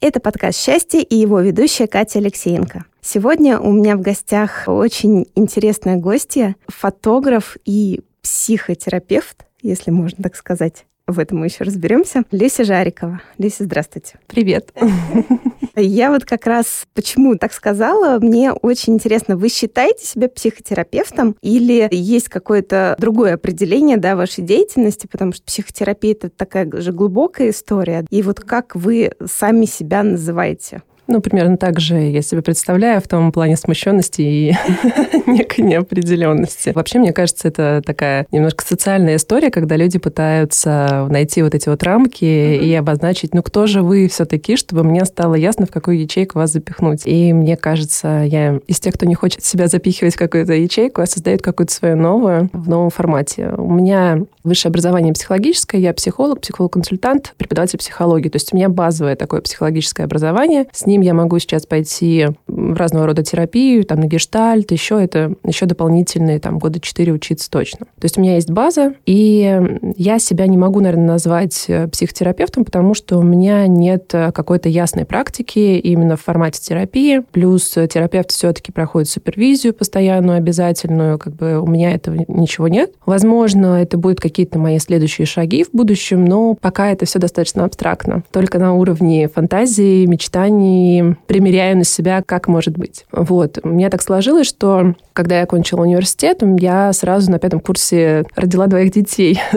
Это подкаст «Счастье» и его ведущая Катя Алексеенко. Сегодня у меня в гостях очень интересная гостья, фотограф и психотерапевт, если можно так сказать в этом мы еще разберемся. Леся Жарикова. Леся, здравствуйте. Привет. Я вот как раз почему так сказала, мне очень интересно, вы считаете себя психотерапевтом или есть какое-то другое определение да, вашей деятельности, потому что психотерапия — это такая же глубокая история. И вот как вы сами себя называете? Ну, примерно так же я себе представляю в том плане смущенности и некой неопределенности. Вообще, мне кажется, это такая немножко социальная история, когда люди пытаются найти вот эти вот рамки mm-hmm. и обозначить, ну, кто же вы все-таки, чтобы мне стало ясно, в какую ячейку вас запихнуть. И мне кажется, я из тех, кто не хочет себя запихивать в какую-то ячейку, а создает какую-то свою новую в новом формате. У меня высшее образование психологическое, я психолог, психолог-консультант, преподаватель психологии. То есть у меня базовое такое психологическое образование. С ним я могу сейчас пойти в разного рода терапию, там, на гештальт, еще это, еще дополнительные, там, года четыре учиться точно. То есть у меня есть база, и я себя не могу, наверное, назвать э, психотерапевтом, потому что у меня нет э, какой-то ясной практики именно в формате терапии. Плюс терапевт все-таки проходит супервизию постоянную, обязательную. Как бы у меня этого ничего нет. Возможно, это будут какие-то мои следующие шаги в будущем, но пока это все достаточно абстрактно. Только на уровне фантазии, мечтаний, примеряю на себя, как может быть. Вот. У меня так сложилось, что когда я окончила университет, я сразу на пятом курсе родила двоих детей.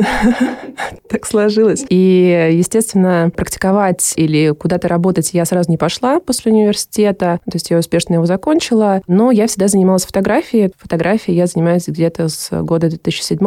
Так сложилось. И, естественно, практиковать или куда-то работать я сразу не пошла после университета. То есть я успешно его закончила. Но я всегда занималась фотографией. Фотографией я занимаюсь где-то с года 2007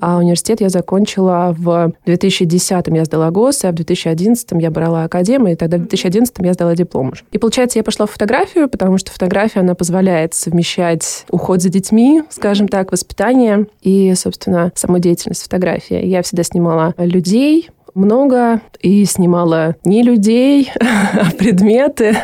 а университет я закончила в 2010 я сдала ГОС, а в 2011 я брала академию, и тогда в 2011 я сдала диплом уже. И получается, я пошла в фотографию, потому что фотография, она позволяет совмещать уход за детьми, скажем так, воспитание и, собственно, саму деятельность фотографии. Я всегда снимала людей, много и снимала не людей, а предметы.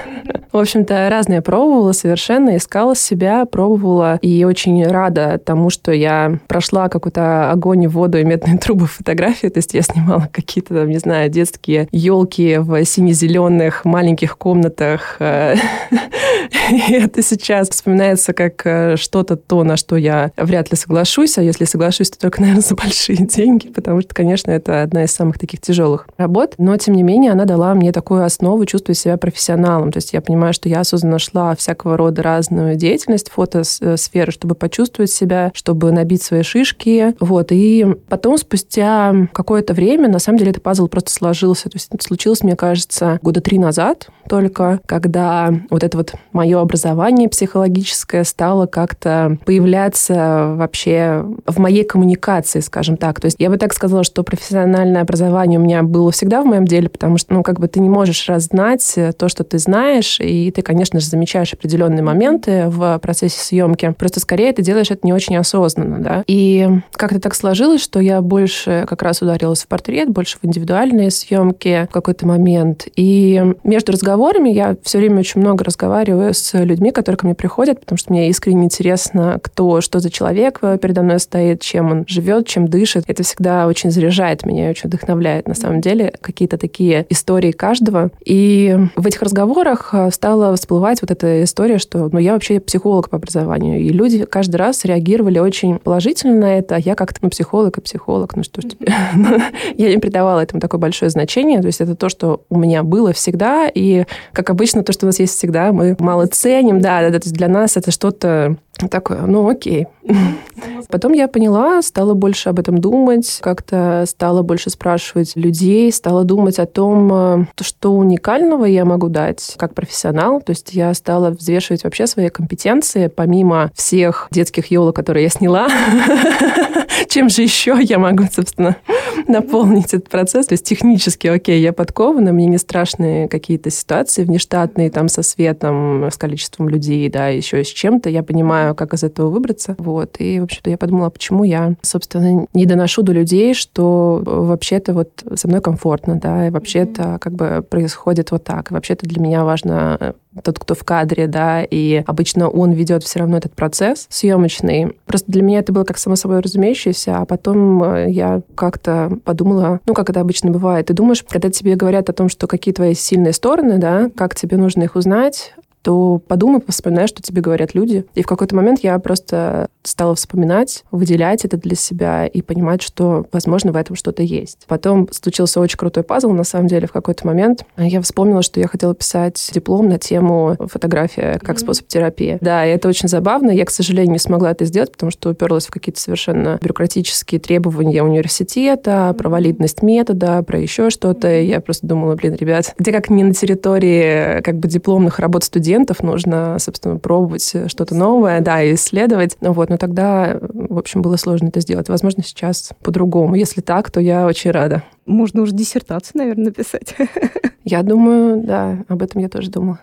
В общем-то, разные пробовала совершенно, искала себя, пробовала. И очень рада тому, что я прошла какой-то огонь, воду и медные трубы фотографии. То есть я снимала какие-то, там, не знаю, детские елки в сине-зеленых маленьких комнатах. И это сейчас вспоминается как э, что-то то, на что я вряд ли соглашусь. А если соглашусь, то только, наверное, за большие деньги, потому что, конечно, это одна из самых таких тяжелых работ. Но, тем не менее, она дала мне такую основу чувствовать себя профессионалом. То есть я понимаю, что я осознанно шла всякого рода разную деятельность фотосферы, чтобы почувствовать себя, чтобы набить свои шишки. Вот. И потом, спустя какое-то время, на самом деле, этот пазл просто сложился. То есть это случилось, мне кажется, года три назад только, когда вот это вот мое образование психологическое стало как-то появляться вообще в моей коммуникации, скажем так. То есть я бы так сказала, что профессиональное образование у меня было всегда в моем деле, потому что, ну, как бы ты не можешь разнать то, что ты знаешь, и ты, конечно же, замечаешь определенные моменты в процессе съемки. Просто скорее ты делаешь это не очень осознанно, да. И как-то так сложилось, что я больше как раз ударилась в портрет, больше в индивидуальные съемки в какой-то момент. И между разговорами я все время очень много разговариваю с людьми, которые ко мне приходят, потому что мне искренне интересно, кто, что за человек передо мной стоит, чем он живет, чем дышит. Это всегда очень заряжает меня и очень вдохновляет, на самом деле, какие-то такие истории каждого. И в этих разговорах э, стала всплывать вот эта история, что ну, я вообще психолог по образованию. И люди каждый раз реагировали очень положительно на это. А я как-то, ну, психолог и психолог, ну что ж тебе. я не придавала этому такое большое значение. То есть это то, что у меня было всегда. И, как обычно, то, что у нас есть всегда, мы мало ценим. Да, да, да. То есть для нас это что-то такое, ну окей. Потом я поняла, стала больше об этом думать, как-то стала больше спрашивать людей, стала думать о том, э, что уникального я могу дать как профессионал. То есть я стала взвешивать вообще свои компетенции, помимо всех детских елок, которые я сняла. Чем же еще я могу, собственно, наполнить этот процесс? То есть технически, окей, я подкована, мне не страшны какие-то ситуации внештатные, там, со светом, с количеством людей, да, еще с чем-то. Я понимаю, как из этого выбраться. Вот. И, в общем-то, я подумала, почему я, собственно, не доношу до людей, что вообще-то вот со мной комфортно, да, и вообще-то как бы происходит вот так. И вообще-то для меня важно тот, кто в кадре, да, и обычно он ведет все равно этот процесс съемочный. Просто для меня это было как само собой разумеющееся, а потом э, я как-то подумала, ну, как это обычно бывает, ты думаешь, когда тебе говорят о том, что какие твои сильные стороны, да, как тебе нужно их узнать, то подумай, вспоминай, что тебе говорят люди. И в какой-то момент я просто стала вспоминать, выделять это для себя и понимать, что, возможно, в этом что-то есть. Потом случился очень крутой пазл, на самом деле, в какой-то момент. Я вспомнила, что я хотела писать диплом на тему фотография как mm-hmm. способ терапии. Да, и это очень забавно. Я, к сожалению, не смогла это сделать, потому что уперлась в какие-то совершенно бюрократические требования университета, про валидность метода, про еще что-то. И я просто думала, блин, ребят, где как не на территории как бы дипломных работ студентов, студентов, нужно, собственно, пробовать что-то новое, да, исследовать. Ну вот, но тогда, в общем, было сложно это сделать. Возможно, сейчас по-другому. Если так, то я очень рада. Можно уже диссертацию, наверное, написать. Я думаю, да, об этом я тоже думала.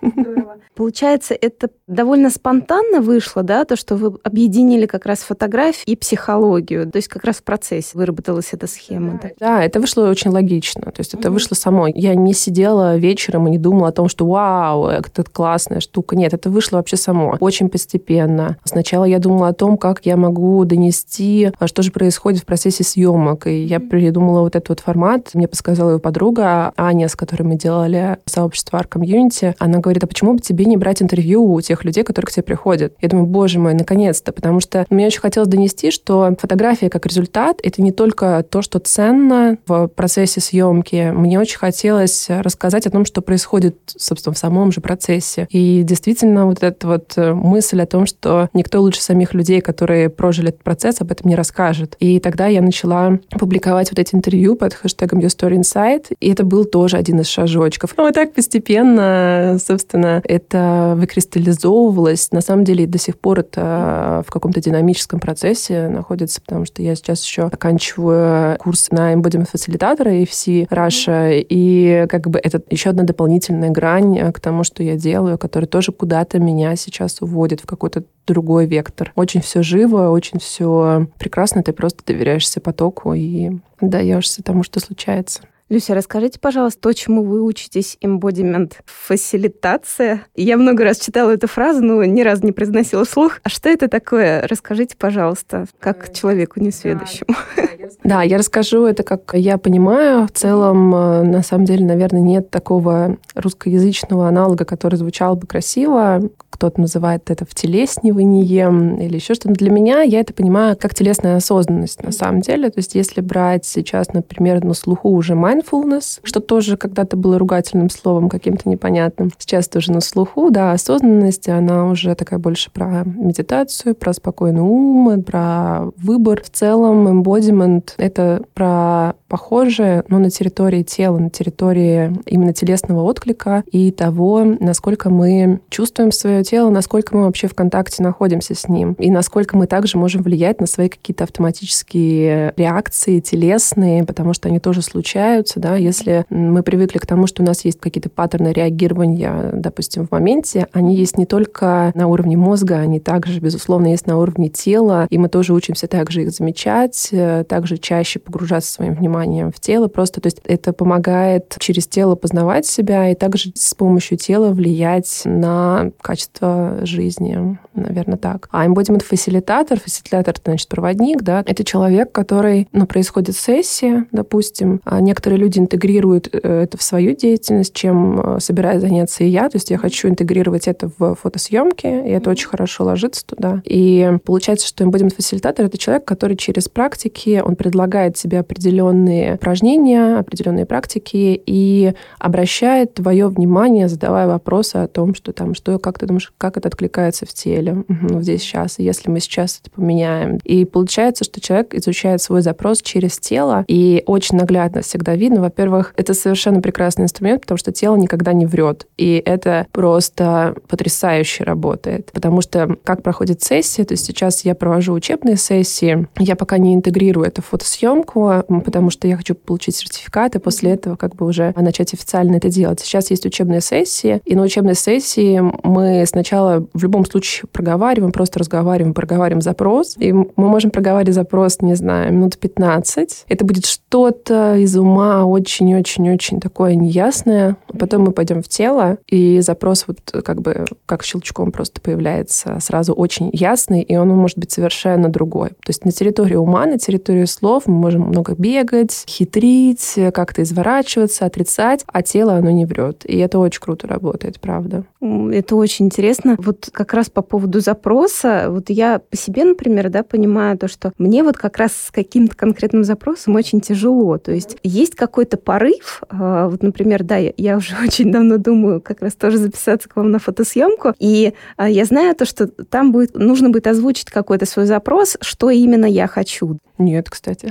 Здорово. Получается, это довольно спонтанно вышло, да, то, что вы объединили как раз фотографию и психологию. То есть как раз в процессе выработалась эта схема. Да, да это вышло очень логично. То есть это mm-hmm. вышло само. Я не сидела вечером и не думала о том, что вау, это классная штука. Нет, это вышло вообще само. Очень постепенно. Сначала я думала о том, как я могу донести, а что же происходит в процессе съемок. И я придумала вот этот вот формат. Мне подсказала его подруга Аня, с которой мы делали сообщество Art Community. Она говорит, а почему бы тебе не брать интервью у тех людей, которые к тебе приходят? Я думаю, боже мой, наконец-то, потому что мне очень хотелось донести, что фотография как результат — это не только то, что ценно в процессе съемки. Мне очень хотелось рассказать о том, что происходит, собственно, в самом же процессе. И действительно, вот эта вот э, мысль о том, что никто лучше самих людей, которые прожили этот процесс, об этом не расскажет. И тогда я начала публиковать вот эти интервью под хэштегом Your Story Inside, и это был тоже один из шажочков. Вот так постепенно, собственно, это выкристаллизовывалось. На самом деле, до сих пор это в каком-то динамическом процессе находится, потому что я сейчас еще оканчиваю курс на embodiment фасилитатора FC Russia, и как бы это еще одна дополнительная грань к тому, что я делаю, которая тоже куда-то меня сейчас уводит в какой-то другой вектор. Очень все живо, очень все прекрасно, ты просто доверяешься потоку и даешься тому, что случается. Люся, расскажите, пожалуйста, то, чему вы учитесь embodiment фасилитация. Я много раз читала эту фразу, но ни разу не произносила вслух. А что это такое? Расскажите, пожалуйста, как человеку несведущему. Да, я расскажу это, как я понимаю. В целом, э, на самом деле, наверное, нет такого русскоязычного аналога, который звучал бы красиво. Кто-то называет это втелеснивание или еще что-то. Для меня я это понимаю как телесная осознанность на самом деле. То есть если брать сейчас, например, на слуху уже mindfulness, что тоже когда-то было ругательным словом каким-то непонятным. Сейчас тоже на слуху, да, осознанность, она уже такая больше про медитацию, про спокойный ум, про выбор. В целом, embodiment — это про похожее, но на территории тела, на территории именно телесного отклика и того, насколько мы чувствуем свое тело, насколько мы вообще в контакте находимся с ним, и насколько мы также можем влиять на свои какие-то автоматические реакции телесные, потому что они тоже случаются, да, если мы привыкли к тому, что у нас есть какие-то паттерны реагирования, допустим, в моменте, они есть не только на уровне мозга, они также, безусловно, есть на уровне тела, и мы тоже учимся также их замечать, э, также чаще погружаться своим вниманием в тело. Просто, то есть это помогает через тело познавать себя и также с помощью тела влиять на качество жизни, наверное, так. А embodiment фасилитатор, это значит проводник, да, это человек, который, ну, происходит сессия, допустим, а некоторые люди интегрируют э, это в свою деятельность, чем э, собираюсь заняться и я, то есть я хочу интегрировать это в фотосъемки, и это очень хорошо ложится туда. И получается, что embodiment фасилитатор — это человек, который через практики, он предлагает себе определенные упражнения, определенные практики и обращает твое внимание, задавая вопросы о том, что там, что, как ты думаешь, как это откликается в теле, угу, здесь сейчас, и если мы сейчас это поменяем. И получается, что человек изучает свой запрос через тело, и очень наглядно всегда видно, во-первых, это совершенно прекрасный инструмент, потому что тело никогда не врет, и это просто потрясающе работает, потому что как проходит сессия, то есть сейчас я провожу учебные сессии, я пока не интегрирую это в фотосъемку, потому что я хочу получить сертификат, и после этого как бы уже начать официально это делать. Сейчас есть учебные сессии, и на учебной сессии мы сначала в любом случае проговариваем, просто разговариваем, проговариваем запрос, и мы можем проговаривать запрос, не знаю, минут 15. Это будет что-то из ума очень-очень-очень такое неясное. Потом мы пойдем в тело, и запрос вот как бы как щелчком просто появляется сразу очень ясный, и он может быть совершенно другой. То есть на территории ума, на территории слов мы можем много бегать, хитрить, как-то изворачиваться, отрицать, а тело, оно не врет. И это очень круто работает, правда. Это очень интересно. Вот как раз по поводу запроса, вот я по себе, например, да, понимаю то, что мне вот как раз с каким-то конкретным запросом очень тяжело. То есть есть какой-то порыв, а, вот, например, да, я уже очень давно думаю как раз тоже записаться к вам на фотосъемку, и а, я знаю то, что там будет, нужно будет озвучить какой-то свой запрос, что именно я хочу. Нет, кстати.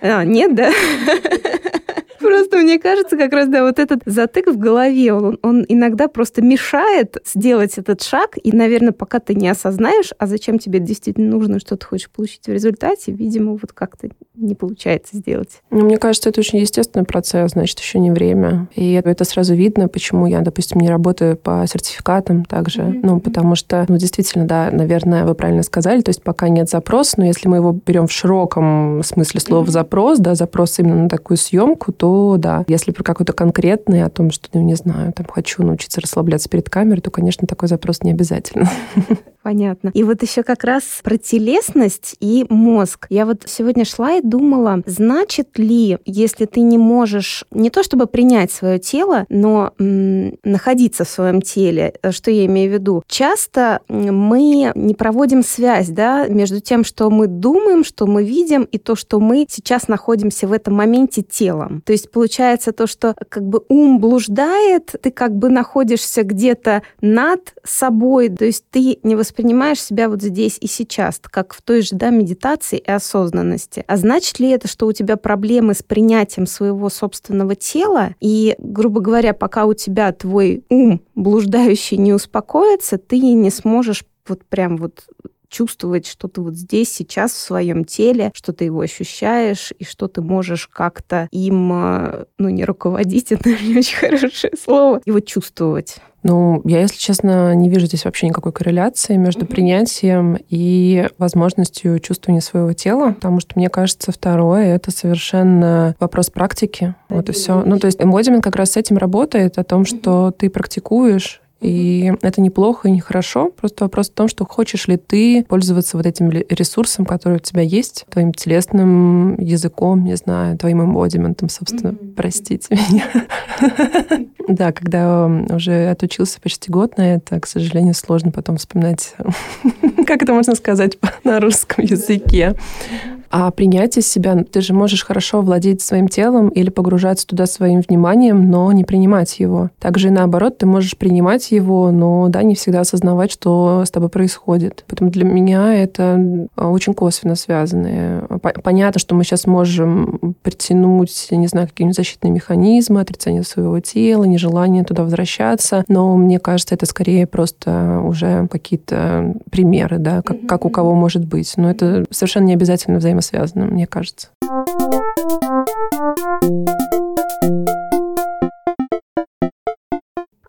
А, нет, да? Просто мне кажется, как раз, да, вот этот затык в голове, он, он иногда просто мешает сделать этот шаг, и, наверное, пока ты не осознаешь, а зачем тебе действительно нужно, что ты хочешь получить в результате, видимо, вот как-то не получается сделать. Ну, мне кажется, это очень естественный процесс, значит, еще не время. И это сразу видно, почему я, допустим, не работаю по сертификатам также. Mm-hmm. Ну, потому что, ну, действительно, да, наверное, вы правильно сказали, то есть пока нет запроса, но если мы его берем в широком смысле слова mm-hmm. запрос, да, запрос именно на такую съемку, то да. Если про какой-то конкретный, о том, что, ну, не знаю, там, хочу научиться расслабляться перед камерой, то, конечно, такой запрос не обязательно. Понятно. И вот еще как раз про телесность и мозг. Я вот сегодня шла и думала, значит ли, если ты не можешь не то чтобы принять свое тело, но м, находиться в своем теле, э, что я имею в виду? Часто мы не проводим связь да, между тем, что мы думаем, что мы видим, и то, что мы сейчас находимся в этом моменте телом. То есть получается то, что как бы ум блуждает, ты как бы находишься где-то над собой, то есть ты не воспринимаешь воспринимаешь себя вот здесь и сейчас, как в той же да, медитации и осознанности. А значит ли это, что у тебя проблемы с принятием своего собственного тела, и, грубо говоря, пока у тебя твой ум блуждающий не успокоится, ты не сможешь вот прям вот чувствовать, что ты вот здесь, сейчас в своем теле, что ты его ощущаешь, и что ты можешь как-то им, э, ну, не руководить, это не очень хорошее слово, его чувствовать. Ну, я, если честно, не вижу здесь вообще никакой корреляции между принятием и возможностью чувствования своего тела, потому что, мне кажется, второе — это совершенно вопрос практики. Вот и все. Ну, то есть эмбодимент как раз с этим работает, о том, что ты практикуешь и это неплохо и нехорошо. Просто вопрос в том, что хочешь ли ты пользоваться вот этим ресурсом, который у тебя есть, твоим телесным языком, не знаю, твоим эмбодиментом, собственно. Mm-hmm. Простите меня. Да, когда уже отучился почти год на это, к сожалению, сложно потом вспоминать, как это можно сказать на русском языке. А принятие себя, ты же можешь хорошо владеть своим телом или погружаться туда своим вниманием, но не принимать его. Также и наоборот, ты можешь принимать его, но да, не всегда осознавать, что с тобой происходит. Поэтому для меня это а, очень косвенно связанные. Понятно, что мы сейчас можем притянуть, не знаю, какие-нибудь защитные механизмы, отрицание своего тела, нежелание туда возвращаться, но мне кажется, это скорее просто уже какие-то примеры, да, как, как у кого может быть. Но это совершенно не обязательно взаимосвязано связано, мне кажется.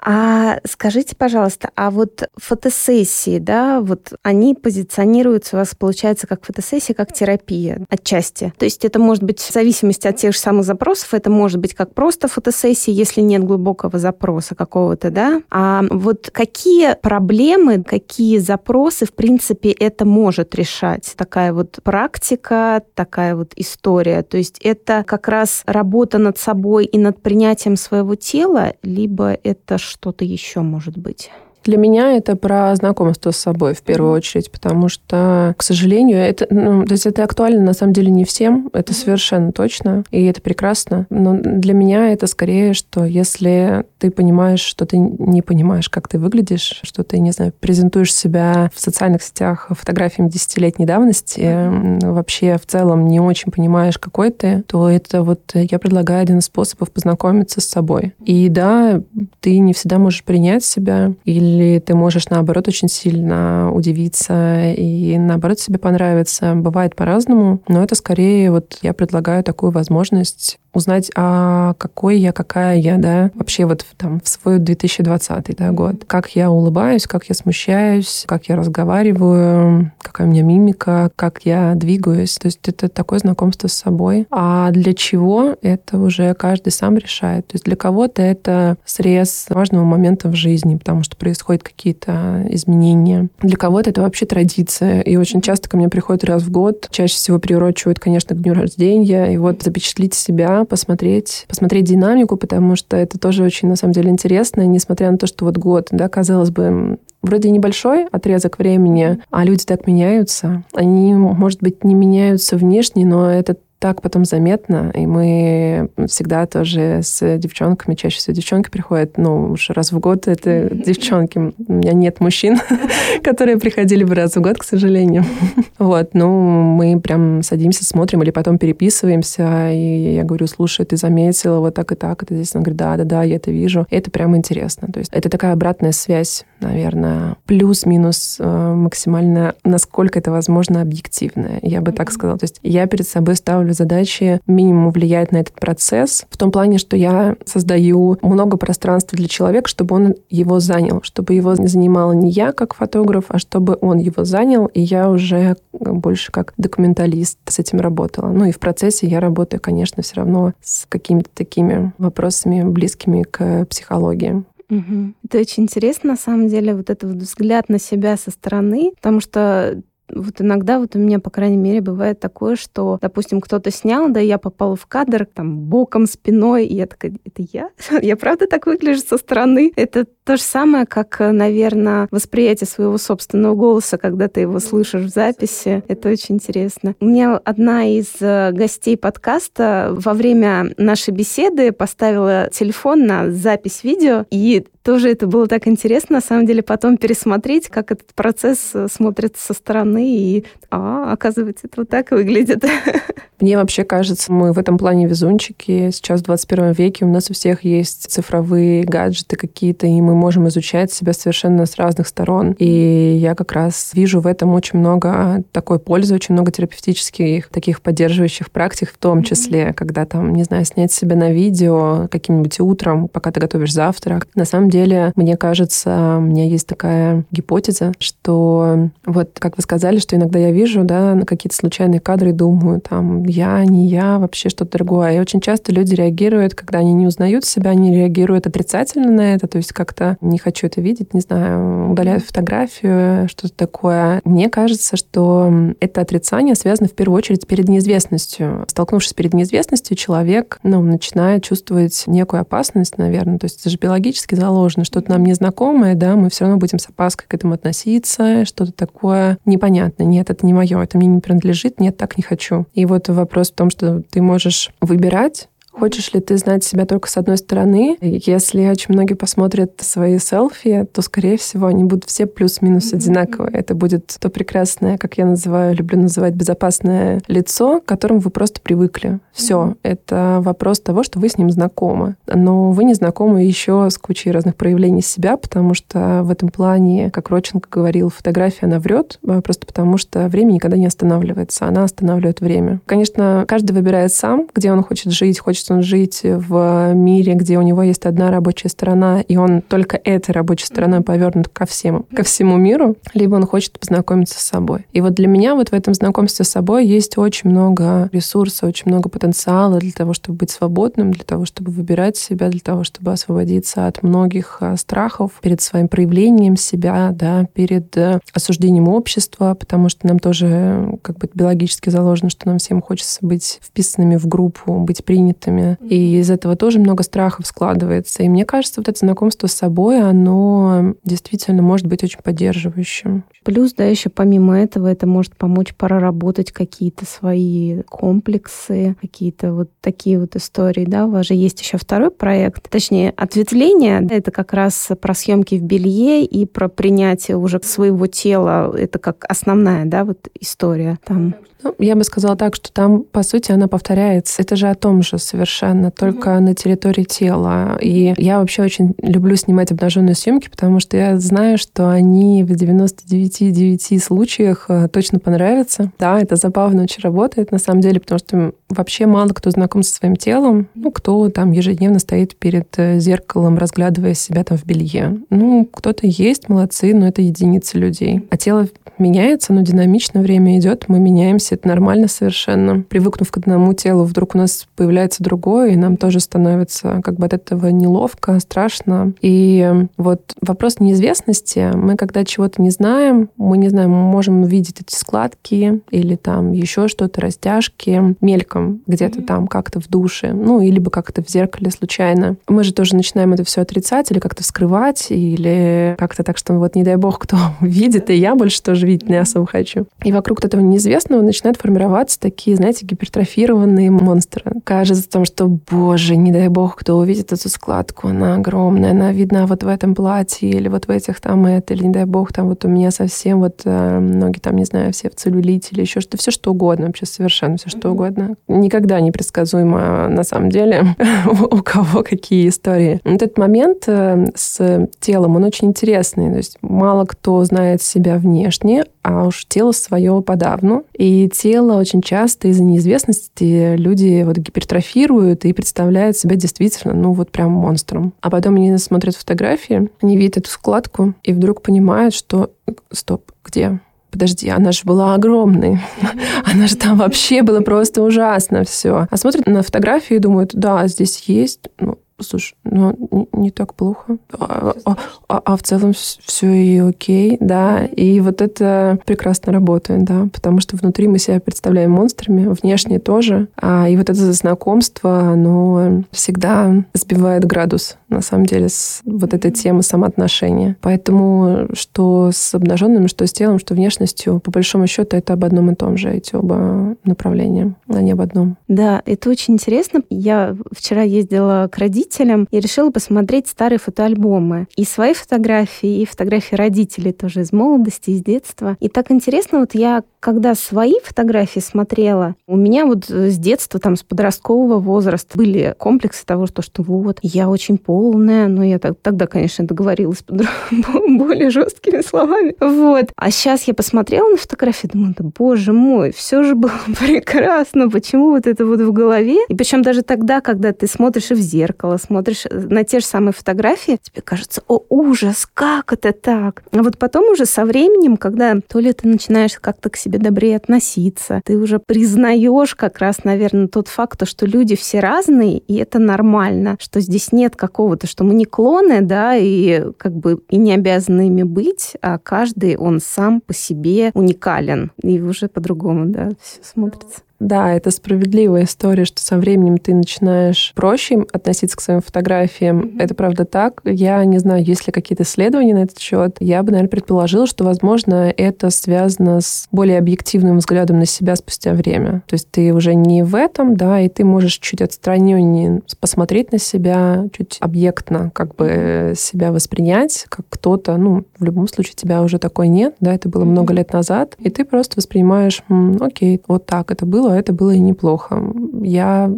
А скажите, пожалуйста, а вот фотосессии, да, вот они позиционируются у вас, получается, как фотосессия, как терапия отчасти. То есть это может быть в зависимости от тех же самых запросов, это может быть как просто фотосессия, если нет глубокого запроса какого-то, да. А вот какие проблемы, какие запросы, в принципе, это может решать? Такая вот практика, такая вот история. То есть это как раз работа над собой и над принятием своего тела, либо это что-то еще может быть? Для меня это про знакомство с собой в первую очередь, потому что, к сожалению, это, ну, то есть это актуально на самом деле не всем, это совершенно точно, и это прекрасно. Но для меня это скорее, что если ты понимаешь, что ты не понимаешь, как ты выглядишь, что ты, не знаю, презентуешь себя в социальных сетях фотографиями десятилетней давности, вообще в целом не очень понимаешь, какой ты, то это вот я предлагаю один из способов познакомиться с собой. И да, ты не всегда можешь принять себя, или ты можешь, наоборот, очень сильно удивиться и, наоборот, себе понравиться. Бывает по-разному, но это скорее вот я предлагаю такую возможность узнать, а какой я, какая я, да, вообще вот там в свой 2020 да, год. Как я улыбаюсь, как я смущаюсь, как я разговариваю, какая у меня мимика, как я двигаюсь. То есть это такое знакомство с собой. А для чего, это уже каждый сам решает. То есть для кого-то это срез важного момента в жизни, потому что происходят какие-то изменения. Для кого-то это вообще традиция. И очень часто ко мне приходят раз в год. Чаще всего приурочивают, конечно, к дню рождения. И вот запечатлить себя посмотреть, посмотреть динамику, потому что это тоже очень, на самом деле, интересно, несмотря на то, что вот год, да, казалось бы, вроде небольшой отрезок времени, а люди так меняются. Они, может быть, не меняются внешне, но это так потом заметно, и мы всегда тоже с девчонками, чаще всего девчонки приходят, ну, уж раз в год это девчонки. У меня нет мужчин, которые приходили бы раз в год, к сожалению. Вот, ну, мы прям садимся, смотрим, или потом переписываемся, и я говорю, слушай, ты заметила вот так и так, это здесь. Она говорит, да, да, да, я это вижу. И это прям интересно. То есть это такая обратная связь, наверное, плюс-минус э, максимально, насколько это возможно, объективная. Я бы так сказала. То есть я перед собой ставлю задачи минимум влиять на этот процесс, в том плане, что я создаю много пространства для человека, чтобы он его занял, чтобы его занимала не я как фотограф, а чтобы он его занял, и я уже больше как документалист с этим работала. Ну и в процессе я работаю, конечно, все равно с какими-то такими вопросами, близкими к психологии. Угу. Это очень интересно, на самом деле, вот этот вот взгляд на себя со стороны, потому что вот иногда вот у меня, по крайней мере, бывает такое, что, допустим, кто-то снял, да, я попала в кадр там боком, спиной, и я такая, это я? Я правда так выгляжу со стороны? Это то же самое, как, наверное, восприятие своего собственного голоса, когда ты его слышишь в записи. Это очень интересно. У меня одна из э, гостей подкаста во время нашей беседы поставила телефон на запись видео, и тоже это было так интересно, на самом деле, потом пересмотреть, как этот процесс э, смотрится со стороны, и, а, оказывается, это вот так выглядит. Мне вообще кажется, мы в этом плане везунчики. Сейчас в 21 веке у нас у всех есть цифровые гаджеты какие-то, и мы можем изучать себя совершенно с разных сторон. И я как раз вижу в этом очень много такой пользы, очень много терапевтических, таких поддерживающих практик, в том числе, когда там, не знаю, снять себя на видео каким-нибудь утром, пока ты готовишь завтрак. На самом деле, мне кажется, у меня есть такая гипотеза, что вот, как вы сказали, что иногда я вижу, да, на какие-то случайные кадры и думаю, там, я, не я, вообще что-то другое. И очень часто люди реагируют, когда они не узнают себя, они реагируют отрицательно на это, то есть как-то не хочу это видеть, не знаю, удаляют фотографию, что-то такое. Мне кажется, что это отрицание связано в первую очередь перед неизвестностью. Столкнувшись перед неизвестностью, человек, ну, начинает чувствовать некую опасность, наверное. То есть это же биологически заложено что-то нам незнакомое, да, мы все равно будем с опаской к этому относиться, что-то такое непонятное. Нет, это не мое, это мне не принадлежит, нет, так не хочу. И вот вопрос в том, что ты можешь выбирать Хочешь ли ты знать себя только с одной стороны? Если очень многие посмотрят свои селфи, то, скорее всего, они будут все плюс-минус одинаковые. Это будет то прекрасное, как я называю, люблю называть, безопасное лицо, к которому вы просто привыкли. Все. Это вопрос того, что вы с ним знакомы. Но вы не знакомы еще с кучей разных проявлений себя, потому что в этом плане, как Роченко говорил, фотография, она врет, а, просто потому что время никогда не останавливается. Она останавливает время. Конечно, каждый выбирает сам, где он хочет жить, хочет он жить в мире, где у него есть одна рабочая сторона, и он только этой рабочей стороной повернут ко всем, ко всему миру, либо он хочет познакомиться с собой. И вот для меня вот в этом знакомстве с собой есть очень много ресурсов, очень много потенциала для того, чтобы быть свободным, для того, чтобы выбирать себя, для того, чтобы освободиться от многих а, страхов перед своим проявлением себя, да, перед э, осуждением общества, потому что нам тоже как бы биологически заложено, что нам всем хочется быть вписанными в группу, быть принятыми, взрослыми. И из этого тоже много страхов складывается. И мне кажется, вот это знакомство с собой, оно действительно может быть очень поддерживающим. Плюс, да, еще помимо этого, это может помочь проработать какие-то свои комплексы, какие-то вот такие вот истории, да. У вас же есть еще второй проект, точнее, ответвление. Это как раз про съемки в белье и про принятие уже своего тела. Это как основная, да, вот история там. Ну, я бы сказала так, что там, по сути, она повторяется. Это же о том же совершенно, только mm-hmm. на территории тела. И я вообще очень люблю снимать обнаженные съемки, потому что я знаю, что они в 99,9 случаях э, точно понравятся. Да, это забавно очень работает, на самом деле, потому что вообще мало кто знаком со своим телом, ну, кто там ежедневно стоит перед э, зеркалом, разглядывая себя там в белье. Ну, кто-то есть, молодцы, но это единицы людей. А тело меняется, но динамично время идет, мы меняемся, это нормально совершенно. Привыкнув к одному телу, вдруг у нас появляется другое, и нам тоже становится как бы от этого неловко, страшно. И вот вопрос неизвестности, мы когда чего-то не знаем, мы не знаем, мы можем увидеть эти складки или там еще что-то, растяжки, мельком где-то mm-hmm. там как-то в душе, ну, или бы как-то в зеркале случайно. Мы же тоже начинаем это все отрицать или как-то скрывать, или как-то так, что вот не дай бог кто видит, и я больше тоже видеть не особо хочу. И вокруг этого неизвестного начинают формироваться такие, знаете, гипертрофированные монстры. Кажется, там, что, боже, не дай бог, кто увидит эту складку, она огромная, она видна вот в этом платье или вот в этих там это, или не дай бог, там вот у меня совсем вот э, ноги там, не знаю, все в целлюлите или еще что-то, все что угодно, вообще совершенно все что угодно. Никогда не предсказуемо на самом деле у кого какие истории. Этот момент э, с телом, он очень интересный. То есть мало кто знает себя внешне, а уж тело свое подавно. И тело очень часто из-за неизвестности люди вот гипертрофируют и представляют себя действительно, ну вот прям монстром. А потом они смотрят фотографии, они видят эту складку и вдруг понимают, что стоп, где? подожди, она же была огромной. Она же там вообще было просто ужасно все. А смотрят на фотографии и думают, да, здесь есть, ну, Слушай, ну не, не так плохо. А, а, а, а в целом все и окей, да. И вот это прекрасно работает, да, потому что внутри мы себя представляем монстрами, внешне тоже. А, и вот это знакомство, оно всегда сбивает градус, на самом деле, с вот этой темы самоотношения. Поэтому что с обнаженным, что с телом, что внешностью, по большому счету, это об одном и том же, эти оба направления, а не об одном. Да, это очень интересно. Я вчера ездила к родителям, родителям и решила посмотреть старые фотоальбомы. И свои фотографии, и фотографии родителей тоже из молодости, из детства. И так интересно, вот я когда свои фотографии смотрела, у меня вот с детства, там, с подросткового возраста были комплексы того, что, что вот, я очень полная, но я так, тогда, конечно, договорилась более жесткими словами. Вот. А сейчас я посмотрела на фотографии, думаю, да боже мой, все же было прекрасно, почему вот это вот в голове? И причем даже тогда, когда ты смотришь и в зеркало, смотришь на те же самые фотографии, тебе кажется, о, ужас, как это так? А вот потом уже со временем, когда то ли ты начинаешь как-то к себе добрее относиться. Ты уже признаешь как раз, наверное, тот факт, что люди все разные, и это нормально, что здесь нет какого-то, что мы не клоны, да, и как бы и не обязаны ими быть, а каждый, он сам по себе уникален. И уже по-другому, да, все смотрится. Да, это справедливая история, что со временем ты начинаешь проще относиться к своим фотографиям. Mm-hmm. Это правда так. Я не знаю, есть ли какие-то исследования на этот счет. Я бы, наверное, предположила, что, возможно, это связано с более объективным взглядом на себя спустя время. То есть ты уже не в этом, да, и ты можешь чуть отстраненнее посмотреть на себя, чуть объектно как бы себя воспринять, как кто-то, ну, в любом случае тебя уже такой нет, да, это было mm-hmm. много лет назад, и ты просто воспринимаешь, окей, вот так это было, было, это было и неплохо. Я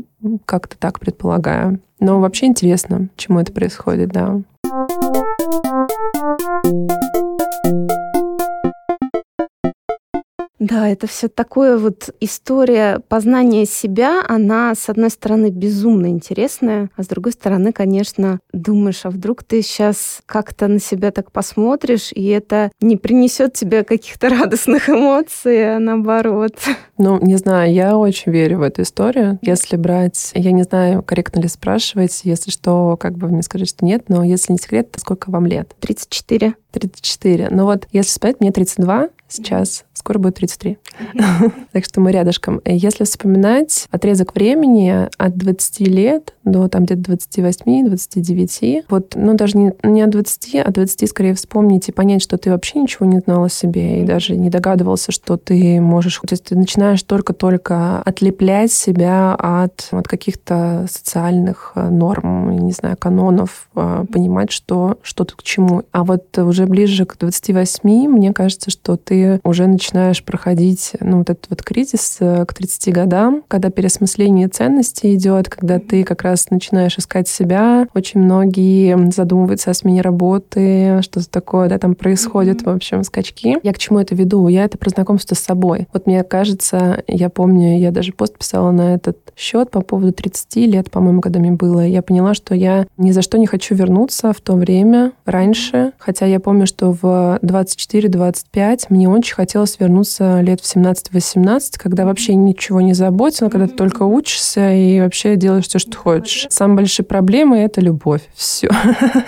как-то так предполагаю. Но вообще интересно, чему это происходит, да. Да, это все такое вот история познания себя, она, с одной стороны, безумно интересная, а с другой стороны, конечно, думаешь, а вдруг ты сейчас как-то на себя так посмотришь, и это не принесет тебе каких-то радостных эмоций, а наоборот. Ну, не знаю, я очень верю в эту историю. Если брать, я не знаю, корректно ли спрашивать, если что, как бы мне скажите, что нет, но если не секрет, то сколько вам лет? 34. 34. Ну вот, если спать, мне 32, сейчас. Скоро будет 33. так что мы рядышком. Если вспоминать отрезок времени от 20 лет до там где-то 28-29, вот, ну, даже не, не от 20, а от 20 скорее вспомнить и понять, что ты вообще ничего не знал о себе и даже не догадывался, что ты можешь... То есть ты начинаешь только-только отлеплять себя от, от каких-то социальных э, норм, не знаю, канонов, э, понимать, что, что тут к чему. А вот уже ближе к 28, мне кажется, что ты уже начинаешь проходить ну, вот этот вот кризис э, к 30 годам, когда переосмысление ценностей идет, когда ты как раз начинаешь искать себя. Очень многие задумываются о смене работы, что-то такое, да, там происходит, mm-hmm. в общем, скачки. Я к чему это веду? Я это про знакомство с собой. Вот мне кажется, я помню, я даже пост писала на этот счет по поводу 30 лет, по-моему, когда мне было. Я поняла, что я ни за что не хочу вернуться в то время, раньше. Хотя я помню, что в 24-25 мне очень хотелось вернуться лет в 17-18, когда вообще ничего не заботило, когда ты только учишься и вообще делаешь все, что хочешь. Самые большие проблемы — это любовь. Все.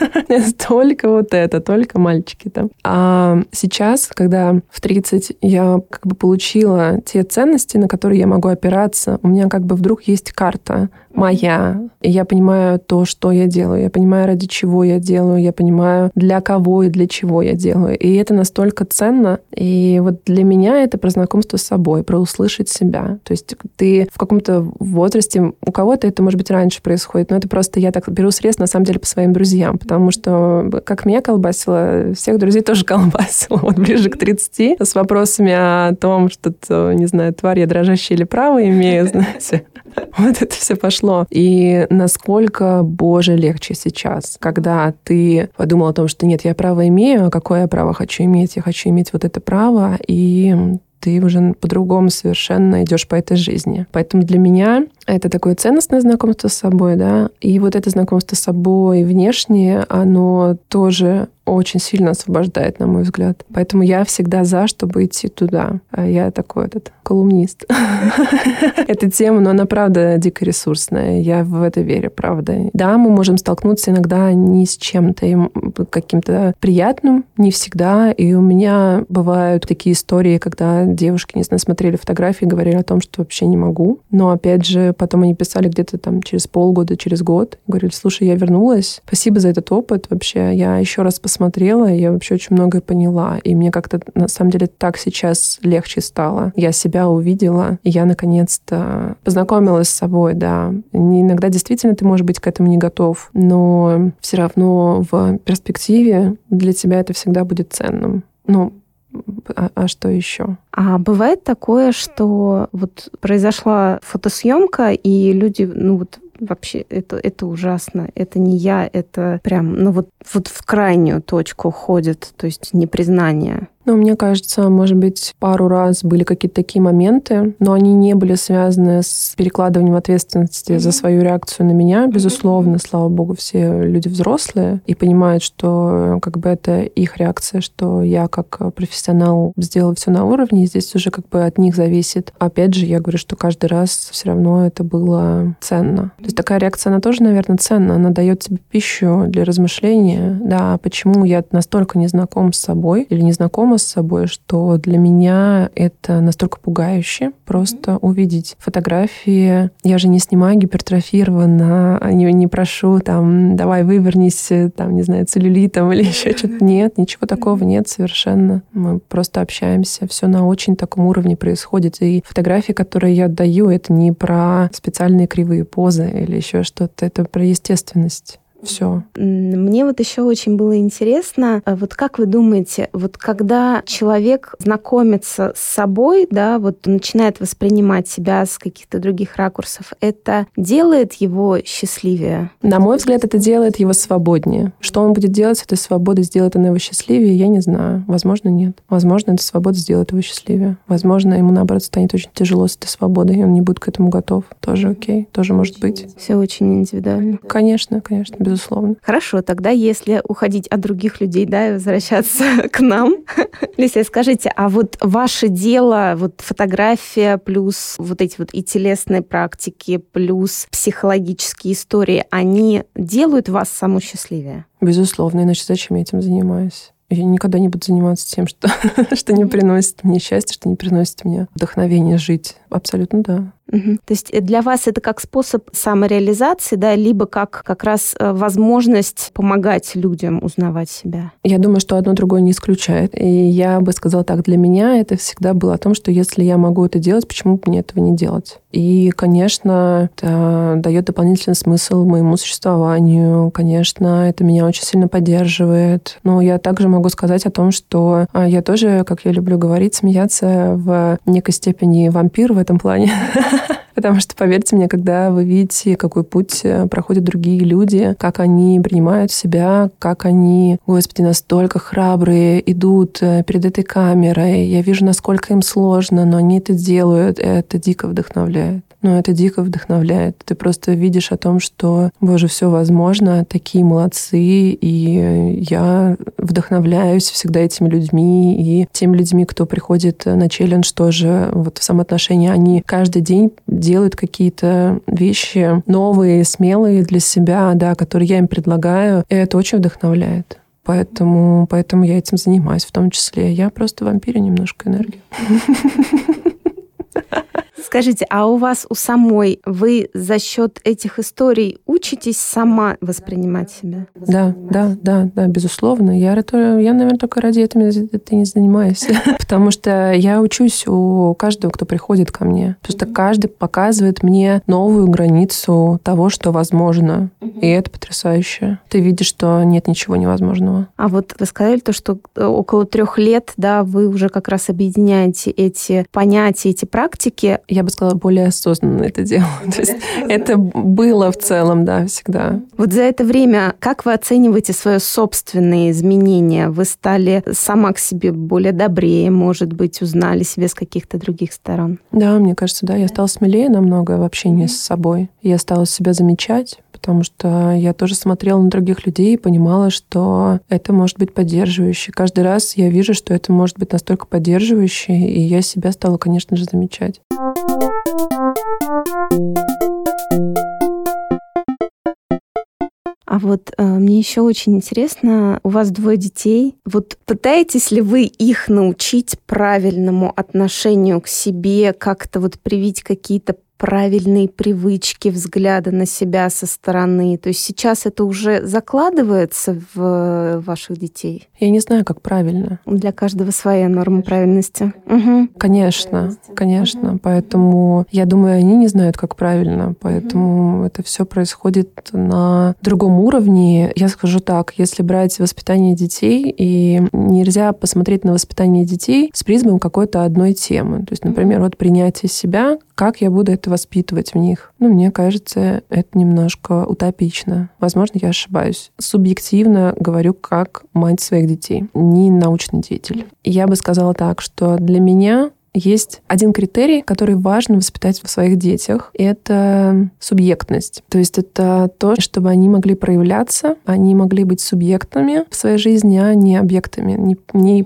Только вот это, только мальчики там. А сейчас, когда в 30 я как бы получила те ценности, на которые я могу опираться, у меня как бы вдруг есть карта моя. И я понимаю то, что я делаю. Я понимаю, ради чего я делаю. Я понимаю, для кого и для чего я делаю. И это настолько ценно. И вот для меня это про знакомство с собой, про услышать себя. То есть ты в каком-то возрасте, у кого-то это, может быть, раньше происходит, но это просто я так беру срез, на самом деле, по своим друзьям, потому что как меня колбасило, всех друзей тоже колбасило. Вот ближе к 30 с вопросами о том, что, не знаю, тварь я дрожащая или право имею, знаете. Вот это все пошло. И насколько, боже, легче сейчас, когда ты подумал о том, что нет, я право имею, а какое я право хочу иметь? Я хочу иметь вот это право, и ты уже по-другому совершенно идешь по этой жизни. Поэтому для меня это такое ценностное знакомство с собой, да, и вот это знакомство с собой внешнее, оно тоже очень сильно освобождает, на мой взгляд. Поэтому я всегда за, чтобы идти туда. А я такой этот колумнист. Эта тема, но она правда дико ресурсная. Я в это верю, правда. Да, мы можем столкнуться иногда не с чем-то каким-то приятным, не всегда. И у меня бывают такие истории, когда девушки, не знаю, смотрели фотографии, говорили о том, что вообще не могу. Но опять же, потом они писали где-то там через полгода, через год. Говорили, слушай, я вернулась. Спасибо за этот опыт. Вообще, я еще раз посмотрела посмотрела, я вообще очень многое поняла. И мне как-то, на самом деле, так сейчас легче стало. Я себя увидела, и я, наконец-то, познакомилась с собой, да. Иногда действительно ты, может быть, к этому не готов, но все равно в перспективе для тебя это всегда будет ценным. Ну, а, а что еще? А бывает такое, что вот произошла фотосъемка, и люди, ну вот вообще это, это ужасно. Это не я, это прям, ну вот, вот в крайнюю точку ходит, то есть непризнание. Ну, мне кажется, может быть, пару раз были какие-то такие моменты, но они не были связаны с перекладыванием ответственности mm-hmm. за свою реакцию на меня. Безусловно, mm-hmm. слава богу, все люди взрослые и понимают, что как бы это их реакция, что я как профессионал сделала все на уровне, и здесь уже как бы от них зависит. Опять же, я говорю, что каждый раз все равно это было ценно. То есть такая реакция, она тоже, наверное, ценна. Она дает тебе пищу для размышления. Да, почему я настолько не знаком с собой или не знакома с собой, что для меня это настолько пугающе просто mm-hmm. увидеть фотографии. Я же не снимаю гипертрофированно, не, не прошу там, давай вывернись, там, не знаю, целлюлитом или еще что-то. Нет, ничего такого нет совершенно. Мы просто общаемся. Все на очень таком уровне происходит. И фотографии, которые я отдаю, это не про специальные кривые позы или еще что-то. Это про естественность все. Мне вот еще очень было интересно, э, вот как вы думаете, вот когда человек знакомится с собой, да, вот начинает воспринимать себя с каких-то других ракурсов, это делает его счастливее? На мой взгляд, это делает его свободнее. Что он будет делать с этой свободой, сделает она его счастливее, я не знаю. Возможно, нет. Возможно, эта свобода сделает его счастливее. Возможно, ему, наоборот, станет очень тяжело с этой свободой, и он не будет к этому готов. Тоже окей, тоже может быть. Все очень индивидуально. Конечно, конечно, безусловно. Хорошо, тогда если уходить от других людей, да, и возвращаться к нам. Лися, скажите, а вот ваше дело, вот фотография плюс вот эти вот и телесные практики, плюс психологические истории, они делают вас саму счастливее? Безусловно, иначе зачем я этим занимаюсь? Я никогда не буду заниматься тем, что, что не приносит мне счастье, что не приносит мне вдохновение жить. Абсолютно да. Угу. То есть э, для вас это как способ самореализации, да, либо как как раз э, возможность помогать людям узнавать себя? Я думаю, что одно другое не исключает. И я бы сказала так, для меня это всегда было о том, что если я могу это делать, почему бы мне этого не делать? И, конечно, это дает дополнительный смысл моему существованию. Конечно, это меня очень сильно поддерживает. Но я также могу сказать о том, что а, я тоже, как я люблю говорить, смеяться в некой степени вампир в этом плане. Потому что, поверьте мне, когда вы видите, какой путь э, проходят другие люди, как они принимают себя, как они, господи, настолько храбрые идут э, перед этой камерой, я вижу, насколько им сложно, но они это делают, это дико вдохновляет. Ну, это дико вдохновляет. Ты просто видишь о том, что, боже, все возможно, такие молодцы, и я вдохновляюсь всегда этими людьми, и теми людьми, кто приходит на челлендж тоже вот в самоотношении, они каждый день делают какие-то вещи новые, смелые для себя, да, которые я им предлагаю, и это очень вдохновляет. Поэтому, поэтому я этим занимаюсь в том числе. Я просто вампирю немножко энергию. Скажите, а у вас у самой вы за счет этих историй учитесь сама воспринимать себя? Да, да, да, да, безусловно. Я, я наверное, только ради этого это не занимаюсь. Потому что я учусь у каждого, кто приходит ко мне. Потому что каждый показывает мне новую границу того, что возможно. И это потрясающе. Ты видишь, что нет ничего невозможного. А вот вы сказали то, что э, около трех лет, да, вы уже как раз объединяете эти понятия, эти практики я бы сказала, более осознанно это делала. То есть это было в целом, да, всегда. Вот за это время как вы оцениваете свои собственные изменения? Вы стали сама к себе более добрее, может быть, узнали себя с каких-то других сторон? Да, мне кажется, да. Я стала смелее намного в общении с собой. Я стала себя замечать, потому что я тоже смотрела на других людей и понимала, что это может быть поддерживающе. Каждый раз я вижу, что это может быть настолько поддерживающе, и я себя стала, конечно же, замечать. А вот э, мне еще очень интересно, у вас двое детей. Вот пытаетесь ли вы их научить правильному отношению к себе, как-то вот привить какие-то правильные привычки, взгляды на себя со стороны? То есть сейчас это уже закладывается в ваших детей? Я не знаю, как правильно. Для каждого своя норма правильности. Угу. Конечно, конечно. Угу. Поэтому я думаю, они не знают, как правильно. Поэтому угу. это все происходит на другом уровне. Я скажу так, если брать воспитание детей, и нельзя посмотреть на воспитание детей с призмом какой-то одной темы. То есть, например, вот принятие себя, как я буду это воспитывать в них? Ну, мне кажется, это немножко утопично. Возможно, я ошибаюсь. Субъективно говорю как мать своих детей, не научный деятель. Я бы сказала так, что для меня есть один критерий, который важно воспитать в своих детях. Это субъектность. То есть это то, чтобы они могли проявляться, они могли быть субъектами в своей жизни, а не объектами, не, не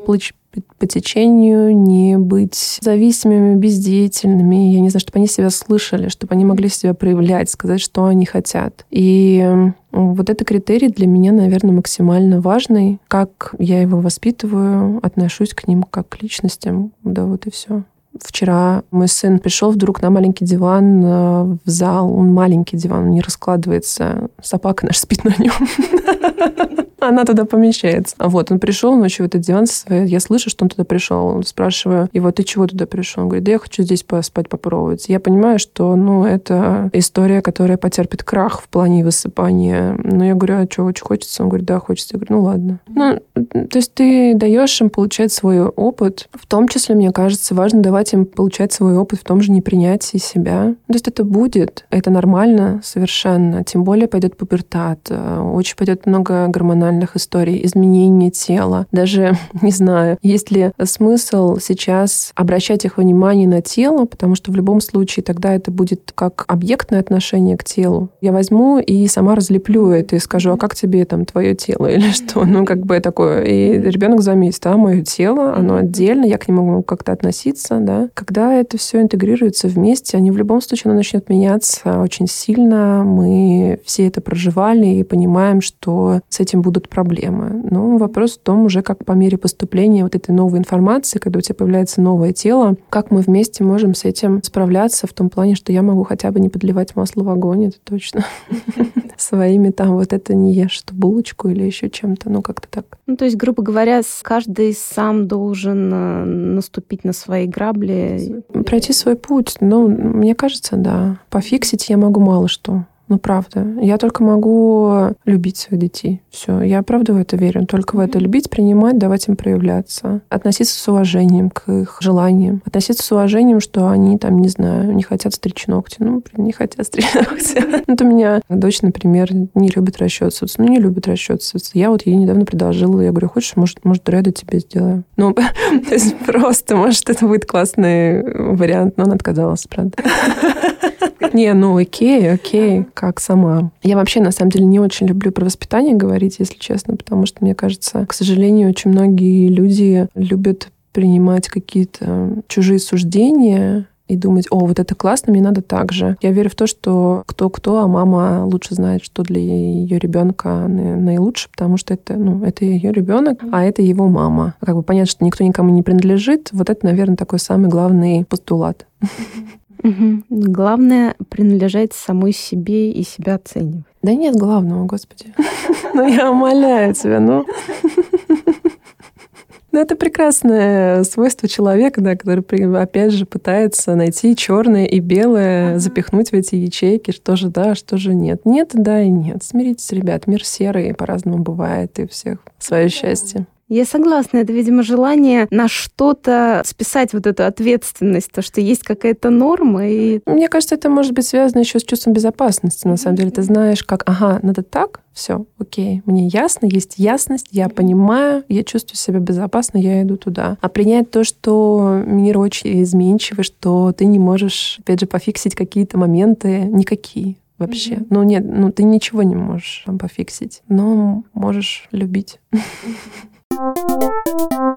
по течению, не быть зависимыми, бездеятельными. Я не знаю, чтобы они себя слышали, чтобы они могли себя проявлять, сказать, что они хотят. И вот это критерий для меня, наверное, максимально важный. Как я его воспитываю, отношусь к ним как к личностям. Да, вот и все. Вчера мой сын пришел вдруг на маленький диван э, в зал. Он маленький диван, он не раскладывается. Собака наш спит на нем. Она туда помещается. А вот он пришел ночью в этот диван Я слышу, что он туда пришел. Спрашиваю его, ты чего туда пришел? Он говорит, да я хочу здесь поспать, попробовать. Я понимаю, что, ну, это история, которая потерпит крах в плане высыпания. Но я говорю, а что, очень хочется? Он говорит, да, хочется. Я говорю, ну, ладно. Ну, то есть ты даешь им получать свой опыт. В том числе, мне кажется, важно давать им получать свой опыт в том же непринятии себя. То есть это будет, это нормально совершенно. Тем более пойдет пубертат. Очень пойдет много гормональных историй, изменения тела. Даже, не знаю, есть ли смысл сейчас обращать их внимание на тело, потому что в любом случае тогда это будет как объектное отношение к телу. Я возьму и сама разлеплю это и скажу, а как тебе там твое тело или что? Ну, как бы такое. И ребенок заметит, а мое тело, оно отдельно, я к нему могу как-то относиться, да. Когда это все интегрируется вместе, они в любом случае оно начнет меняться очень сильно. Мы все это проживали и понимаем, что что с этим будут проблемы. Но вопрос в том уже, как по мере поступления вот этой новой информации, когда у тебя появляется новое тело, как мы вместе можем с этим справляться в том плане, что я могу хотя бы не подливать масло в огонь, это точно. Своими там вот это не ешь, что булочку или еще чем-то, ну как-то так. Ну то есть, грубо говоря, каждый сам должен э, наступить на свои грабли. Пройти свой путь. Ну, мне кажется, да. Пофиксить я могу мало что. Ну, правда. Я только могу любить своих детей. Все. Я правда в это верю. Только в это любить, принимать, давать им проявляться. Относиться с уважением к их желаниям. Относиться с уважением, что они там, не знаю, не хотят стричь ногти. Ну, не хотят стричь ногти. Вот у меня дочь, например, не любит расчесываться. Ну, не любит расчесываться. Я вот ей недавно предложила. Я говорю, хочешь, может, может, дреды тебе сделаю? Ну, то есть просто, может, это будет классный вариант. Но она отказалась, правда. Не, ну окей, окей, как сама. Я вообще, на самом деле, не очень люблю про воспитание говорить, если честно, потому что, мне кажется, к сожалению, очень многие люди любят принимать какие-то чужие суждения и думать, о, вот это классно, мне надо так же. Я верю в то, что кто-кто, а мама лучше знает, что для ее ребенка наилучше, потому что это, ну, это ее ребенок, а это его мама. Как бы понятно, что никто никому не принадлежит. Вот это, наверное, такой самый главный постулат. Угу. Главное принадлежать самой себе и себя оценивать. Да нет главного, Господи. Ну, я умоляю тебя, ну. Ну, это прекрасное свойство человека, да, который, опять же, пытается найти черное и белое, ага. запихнуть в эти ячейки, что же да, что же нет. Нет, да и нет. Смиритесь, ребят, мир серый, по-разному бывает, и у всех свое счастье. Я согласна, это, видимо, желание на что-то списать вот эту ответственность, то, что есть какая-то норма. И... Мне кажется, это может быть связано еще с чувством безопасности. На самом деле, ты знаешь, как, ага, надо так, все, окей, мне ясно, есть ясность, я понимаю, я чувствую себя безопасно, я иду туда. А принять то, что мир очень изменчивый, что ты не можешь, опять же, пофиксить какие-то моменты, никакие вообще. Mm-hmm. Ну нет, ну ты ничего не можешь там пофиксить, но можешь любить. Música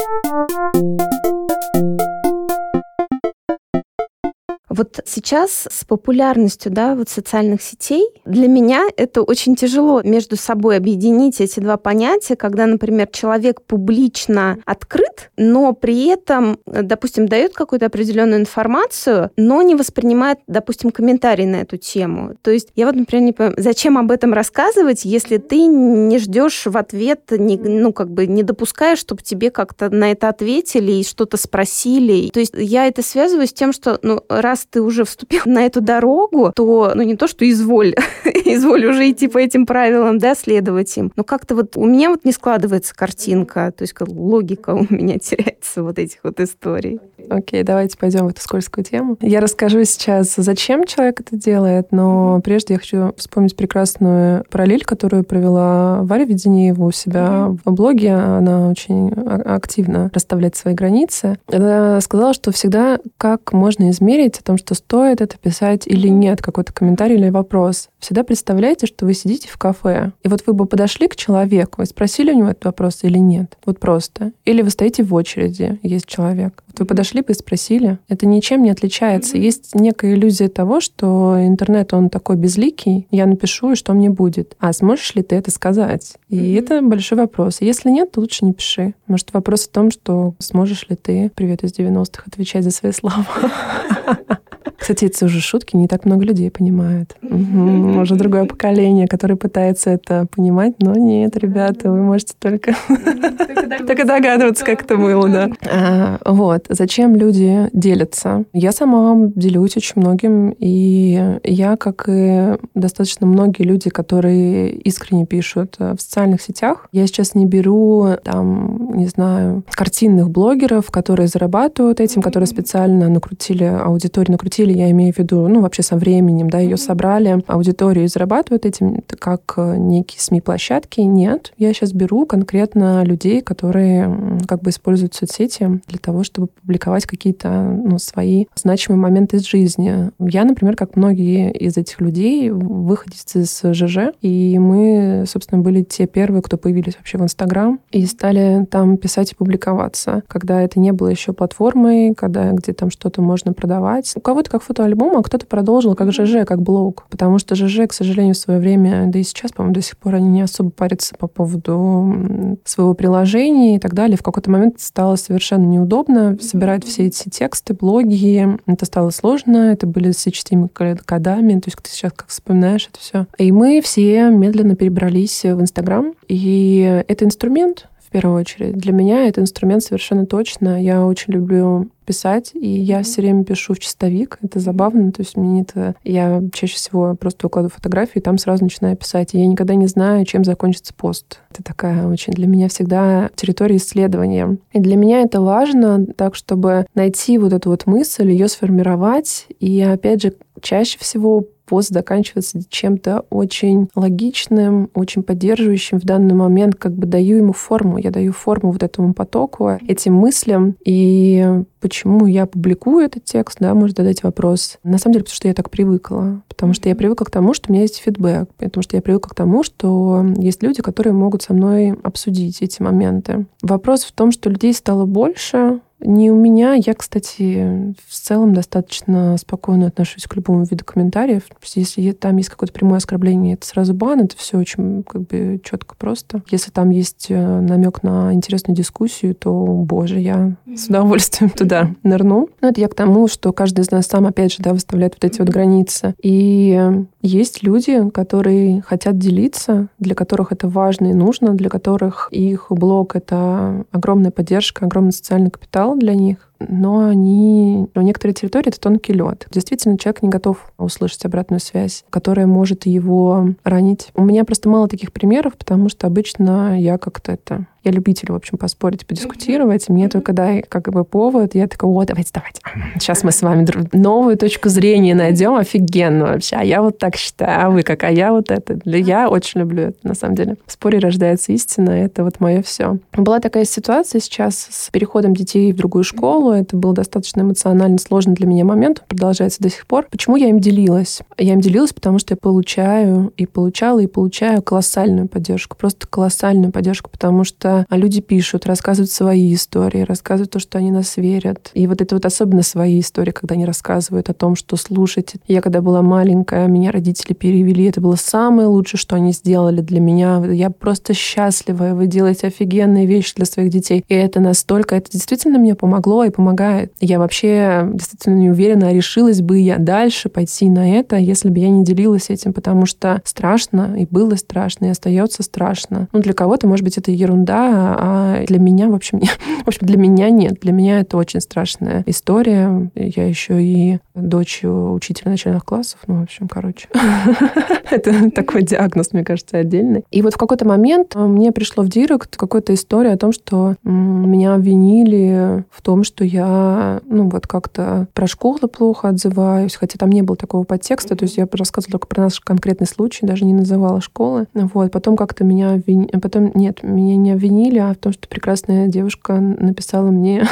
Вот сейчас с популярностью да, вот социальных сетей для меня это очень тяжело между собой объединить эти два понятия, когда, например, человек публично открыт, но при этом, допустим, дает какую-то определенную информацию, но не воспринимает, допустим, комментарий на эту тему. То есть я вот, например, не понимаю, зачем об этом рассказывать, если ты не ждешь в ответ, не, ну, как бы не допускаешь, чтобы тебе как-то на это ответили и что-то спросили. То есть я это связываю с тем, что, ну, раз ты уже вступил на эту дорогу, то, ну, не то, что изволь, изволь уже идти по этим правилам, да, следовать им. Но как-то вот у меня вот не складывается картинка, то есть логика у меня теряется вот этих вот историй. Окей, давайте пойдем в эту скользкую тему. Я расскажу сейчас, зачем человек это делает, но прежде я хочу вспомнить прекрасную параллель, которую провела Варя Веденеева у себя в блоге. Она очень а, активно расставляет свои границы. Она сказала, что всегда как можно измерить о том, что стоит это писать или нет, какой-то комментарий или вопрос. Всегда представляйте, что вы сидите в кафе, и вот вы бы подошли к человеку и спросили у него этот вопрос или нет. Вот просто. Или вы стоите в очереди, есть человек. Вот вы подошли бы и спросили. Это ничем не отличается. Есть некая иллюзия того, что интернет, он такой безликий, я напишу, и что мне будет. А сможешь ли ты это сказать? И mm-hmm. это большой вопрос. Если нет, то лучше не пиши. Может, вопрос в том, что сможешь ли ты, привет из 90-х, отвечать за свои слова. Кстати, это уже шутки, не так много людей понимают. Угу. Уже другое поколение, которое пытается это понимать, но нет, ребята, вы можете только, только догадываться, как это было, да. А, вот. Зачем люди делятся? Я сама делюсь очень многим, и я, как и достаточно многие люди, которые искренне пишут в социальных сетях, я сейчас не беру там, не знаю, картинных блогеров, которые зарабатывают этим, которые специально накрутили аудиторию, накрутили я имею в виду, ну, вообще со временем, да, ее собрали, аудиторию и зарабатывают этим как э, некие СМИ-площадки. Нет, я сейчас беру конкретно людей, которые как бы используют соцсети для того, чтобы публиковать какие-то ну, свои значимые моменты из жизни. Я, например, как многие из этих людей, выходец из ЖЖ, и мы, собственно, были те первые, кто появились вообще в Инстаграм и стали там писать и публиковаться, когда это не было еще платформой, когда где там что-то можно продавать. У кого-то как фотоальбом, а кто-то продолжил как ЖЖ, как блог. Потому что ЖЖ, к сожалению, в свое время, да и сейчас, по-моему, до сих пор они не особо парятся по поводу своего приложения и так далее. В какой-то момент стало совершенно неудобно собирать все эти тексты, блоги. Это стало сложно, это были с HTML кодами, то есть ты сейчас как вспоминаешь это все. И мы все медленно перебрались в Инстаграм, и это инструмент, в первую очередь. Для меня это инструмент совершенно точно. Я очень люблю писать, и я все время пишу в чистовик. Это забавно, то есть мне это... Я чаще всего просто выкладываю фотографии, и там сразу начинаю писать. И я никогда не знаю, чем закончится пост. Это такая очень для меня всегда территория исследования. И для меня это важно, так, чтобы найти вот эту вот мысль, ее сформировать. И опять же, чаще всего пост заканчивается чем-то очень логичным, очень поддерживающим в данный момент, как бы даю ему форму, я даю форму вот этому потоку, этим мыслям, и почему я публикую этот текст, да, может задать вопрос. На самом деле, потому что я так привыкла. Потому что я привыкла к тому, что у меня есть фидбэк. Потому что я привыкла к тому, что есть люди, которые могут со мной обсудить эти моменты. Вопрос в том, что людей стало больше, не у меня. Я, кстати, в целом достаточно спокойно отношусь к любому виду комментариев. Если там есть какое-то прямое оскорбление, это сразу бан, это все очень как бы четко просто. Если там есть э, намек на интересную дискуссию, то, боже, я с удовольствием туда нырну. Но это я к тому, что каждый из нас сам, опять же, да, выставляет вот эти вот границы. И есть люди, которые хотят делиться, для которых это важно и нужно, для которых их блог — это огромная поддержка, огромный социальный капитал для них но они... У некоторой территории это тонкий лед. Действительно, человек не готов услышать обратную связь, которая может его ранить. У меня просто мало таких примеров, потому что обычно я как-то это я любитель, в общем, поспорить, подискутировать. Мне только дай как бы повод, я такая, о, давайте, давайте. Сейчас мы с вами новую точку зрения найдем, офигенно вообще. А я вот так считаю, а вы как? А я вот это. Я очень люблю это, на самом деле. В споре рождается истина, это вот мое все. Была такая ситуация сейчас с переходом детей в другую школу. Это был достаточно эмоционально сложный для меня момент, он продолжается до сих пор. Почему я им делилась? Я им делилась, потому что я получаю и получала, и получаю колоссальную поддержку, просто колоссальную поддержку, потому что а люди пишут, рассказывают свои истории, рассказывают то, что они нас верят. И вот это вот особенно свои истории, когда они рассказывают о том, что слушайте. Я когда была маленькая, меня родители перевели, это было самое лучшее, что они сделали для меня. Я просто счастлива, вы делаете офигенные вещи для своих детей. И это настолько, это действительно мне помогло и помогает. Я вообще действительно не уверена, решилась бы я дальше пойти на это, если бы я не делилась этим, потому что страшно, и было страшно, и остается страшно. Ну, для кого-то, может быть, это ерунда, а для меня, в общем, не, в общем, для меня нет. Для меня это очень страшная история. Я еще и дочь учителя начальных классов. Ну, в общем, короче. Это такой диагноз, мне кажется, отдельный. И вот в какой-то момент мне пришло в директ какая-то история о том, что меня обвинили в том, что я, ну, вот как-то про школу плохо отзываюсь, хотя там не было такого подтекста, то есть я рассказывала только про наш конкретный случай, даже не называла школы. Вот, потом как-то меня обвинили, потом, нет, меня не обвинили обвинили, а в том, что прекрасная девушка написала мне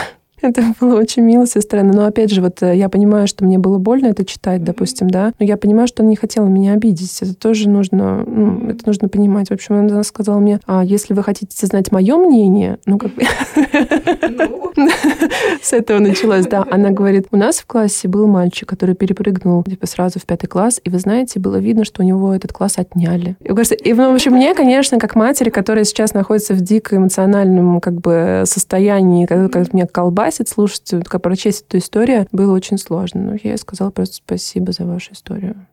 это было очень мило со стороны. Но опять же, вот э, я понимаю, что мне было больно это читать, допустим, да. Но я понимаю, что она не хотела меня обидеть. Это тоже нужно, ну, это нужно понимать. В общем, она сказала мне, а если вы хотите знать мое мнение, ну, как бы... Ну. С этого началось, да. Она говорит, у нас в классе был мальчик, который перепрыгнул, типа, сразу в пятый класс, и вы знаете, было видно, что у него этот класс отняли. И, и в общем, мне, конечно, как матери, которая сейчас находится в дико эмоциональном, как бы, состоянии, как, меня колбасит, слушать, как прочесть эту историю было очень сложно. Но я сказала просто спасибо за вашу историю.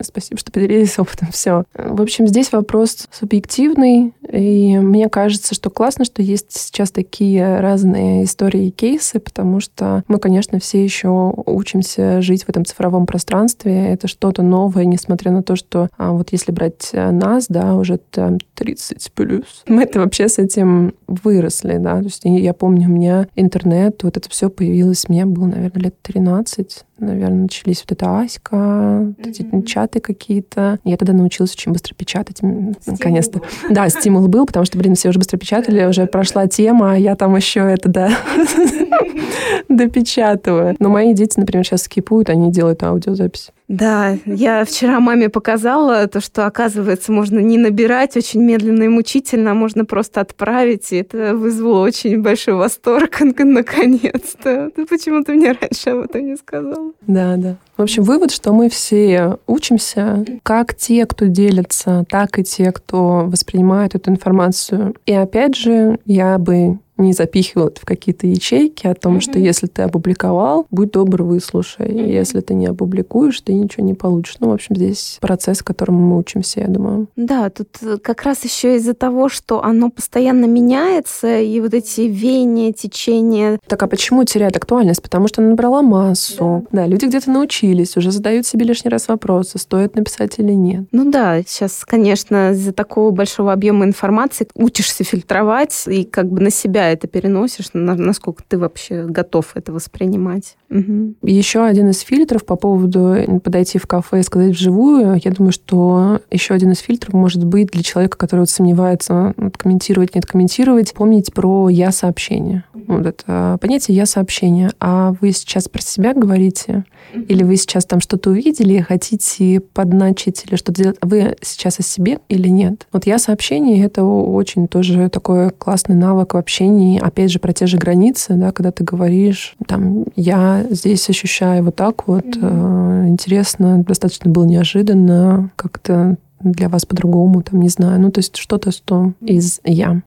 Спасибо, что поделились опытом. Все. В общем, здесь вопрос субъективный. И мне кажется, что классно, что есть сейчас такие разные истории и кейсы, потому что мы, конечно, все еще учимся жить в этом цифровом пространстве. Это что-то новое, несмотря на то, что а, вот если брать нас, да, уже там 30 плюс, мы это вообще с этим выросли, да. То есть я помню, у меня интернет, вот это все появилось, мне было, наверное, лет 13, наверное, начались вот эта Аська, mm-hmm. эти чаты какие-то. Я тогда научилась очень быстро печатать, наконец-то. Да, стимул был, потому что, блин, все уже быстро печатали, уже прошла тема, а я там еще это, да, допечатываю. Но мои дети, например, сейчас скипуют, они делают аудиозапись. Да, я вчера маме показала то, что, оказывается, можно не набирать очень медленно и мучительно, а можно просто отправить, и это вызвало очень большой восторг наконец-то. Ты почему ты мне раньше об этом не сказала? Да, да. В общем, вывод, что мы все учимся, как те, кто делится, так и те, кто воспринимает эту информацию. И опять же, я бы не запихивал это в какие-то ячейки о том, mm-hmm. что если ты опубликовал, будь добр, выслушай. Mm-hmm. Если ты не опубликуешь, ты ничего не получишь. Ну, в общем, здесь процесс, которому мы учимся, я думаю. Да, тут э, как раз еще из-за того, что оно постоянно меняется, и вот эти веяния, течения. Так а почему теряет актуальность? Потому что она набрала массу. Да, да люди где-то научились, уже задают себе лишний раз вопросы, стоит написать или нет. Ну да, сейчас, конечно, из-за такого большого объема информации учишься фильтровать и как бы на себя это переносишь, насколько ты вообще готов это воспринимать. Угу. Еще один из фильтров по поводу подойти в кафе и сказать вживую, я думаю, что еще один из фильтров может быть для человека, который вот сомневается, вот, комментировать, нет комментировать, помнить про «я-сообщение». Вот это понятие «я-сообщение». А вы сейчас про себя говорите? Или вы сейчас там что-то увидели и хотите подначить или что-то делать? Вы сейчас о себе или нет? Вот «я-сообщение» — это очень тоже такой классный навык в общении. Опять же, про те же границы, да, когда ты говоришь, там, я здесь ощущаю вот так вот. Mm-hmm. Интересно, достаточно было неожиданно, как-то для вас по-другому, там, не знаю. Ну, то есть что-то, что из «я».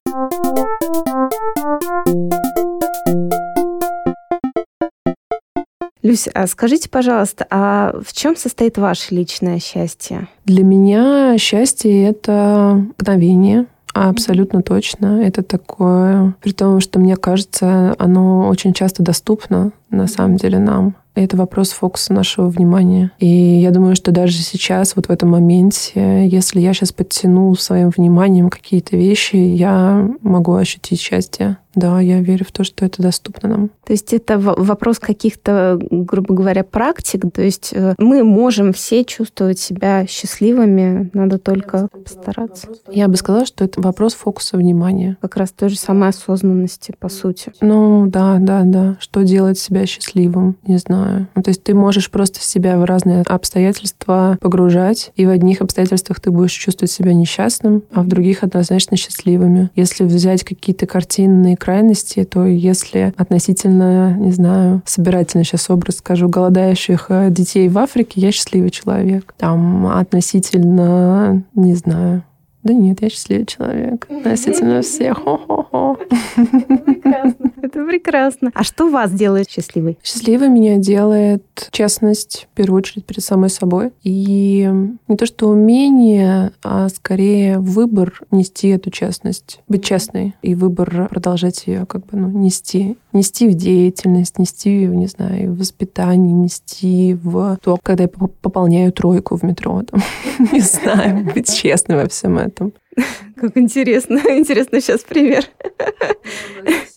Люся, а скажите, пожалуйста, а в чем состоит ваше личное счастье? Для меня счастье — это мгновение, Абсолютно точно. Это такое, при том, что мне кажется, оно очень часто доступно на самом деле нам. Это вопрос фокуса нашего внимания. И я думаю, что даже сейчас, вот в этом моменте, если я сейчас подтяну своим вниманием какие-то вещи, я могу ощутить счастье. Да, я верю в то, что это доступно нам. То есть это вопрос каких-то, грубо говоря, практик. То есть э, мы можем все чувствовать себя счастливыми, надо только постараться. Я бы сказала, что это вопрос фокуса внимания. Как раз той же самой осознанности, по сути. Ну да, да, да. Что делать себя счастливым, не знаю. Ну, то есть ты можешь просто себя в разные обстоятельства погружать, и в одних обстоятельствах ты будешь чувствовать себя несчастным, а в других однозначно счастливыми. Если взять какие-то картинные крайности, то если относительно, не знаю, собирательно сейчас образ скажу, голодающих э, детей в Африке, я счастливый человек. Там относительно, не знаю, да нет, я счастливый человек. Относительно всех. Хо-хо-хо. Прекрасно. Это прекрасно. А что вас делает счастливой? Счастливой меня делает честность, в первую очередь, перед самой собой. И не то, что умение, а скорее выбор нести эту честность, быть честной. И выбор продолжать ее как бы ну, нести. Нести в деятельность, нести, не знаю, в воспитание, нести в то, когда я пополняю тройку в метро. Там, не знаю, быть честной во всем этом этом. Как интересно. Интересно сейчас пример.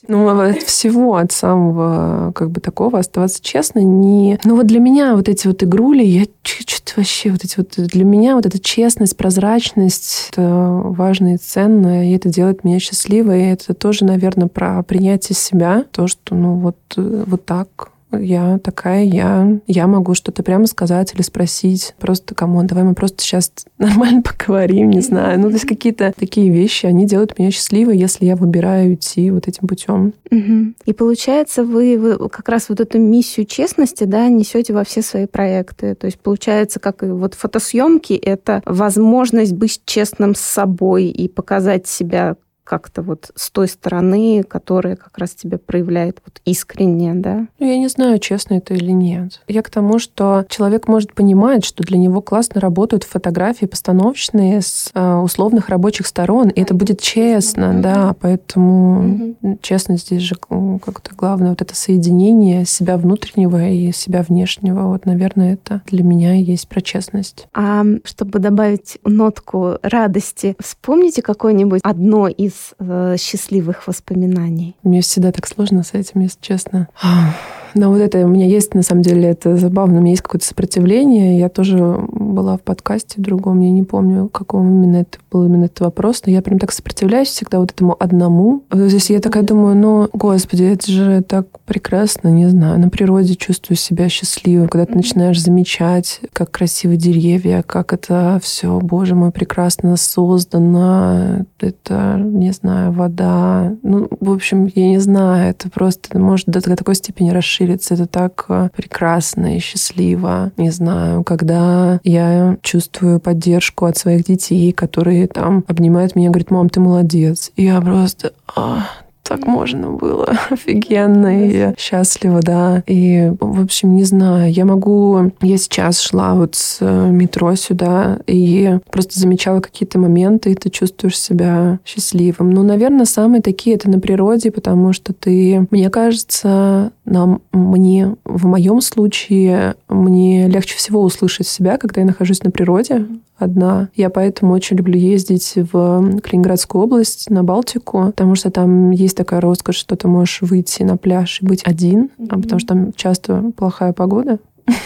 Ну, от всего, от самого, как бы, такого, оставаться честно, не... Ну, вот для меня вот эти вот игрули, я что-то вообще, вот эти вот... Для меня вот эта честность, прозрачность, это важно и ценно, и это делает меня счастливой, и это тоже, наверное, про принятие себя, то, что, ну, вот, вот так я такая, я, я могу что-то прямо сказать или спросить. Просто, кому давай мы просто сейчас нормально поговорим, не знаю. Ну, то есть какие-то такие вещи, они делают меня счастливой, если я выбираю идти вот этим путем. Угу. И получается, вы, вы как раз вот эту миссию честности, да, несете во все свои проекты. То есть получается, как и вот фотосъемки, это возможность быть честным с собой и показать себя как-то вот с той стороны, которая как раз тебя проявляет вот искренне, да? Ну, я не знаю, честно это или нет. Я к тому, что человек может понимать, что для него классно работают фотографии постановочные с э, условных рабочих сторон, и это будет честно, mm-hmm. да, поэтому mm-hmm. честность здесь же как-то главное, вот это соединение себя внутреннего и себя внешнего, вот, наверное, это для меня и есть про честность. А чтобы добавить нотку радости, вспомните какое-нибудь одно из из э, счастливых воспоминаний? Мне всегда так сложно с этим, если честно. Но вот это у меня есть, на самом деле, это забавно. У меня есть какое-то сопротивление. Я тоже была в подкасте другом, я не помню, каком именно это был именно этот вопрос, но я прям так сопротивляюсь всегда вот этому одному. Здесь я такая думаю, ну, господи, это же так прекрасно, не знаю, на природе чувствую себя счастливым, когда ты начинаешь замечать, как красивы деревья, как это все, боже мой, прекрасно создано, это, не знаю, вода. Ну, в общем, я не знаю, это просто может до такой степени расширить ширится. Это так э, прекрасно и счастливо. Не знаю, когда я чувствую поддержку от своих детей, которые там обнимают меня, говорят, мам, ты молодец. И я просто, а, так можно было. Офигенно и счастливо, да. И, в общем, не знаю, я могу... Я сейчас шла вот с э, метро сюда и просто замечала какие-то моменты, и ты чувствуешь себя счастливым. Ну, наверное, самые такие это на природе, потому что ты, мне кажется, нам, мне, в моем случае, мне легче всего услышать себя, когда я нахожусь на природе одна. Я поэтому очень люблю ездить в Калининградскую область, на Балтику, потому что там есть такая роскошь, что ты можешь выйти на пляж и быть один, mm-hmm. а потому что там часто плохая погода.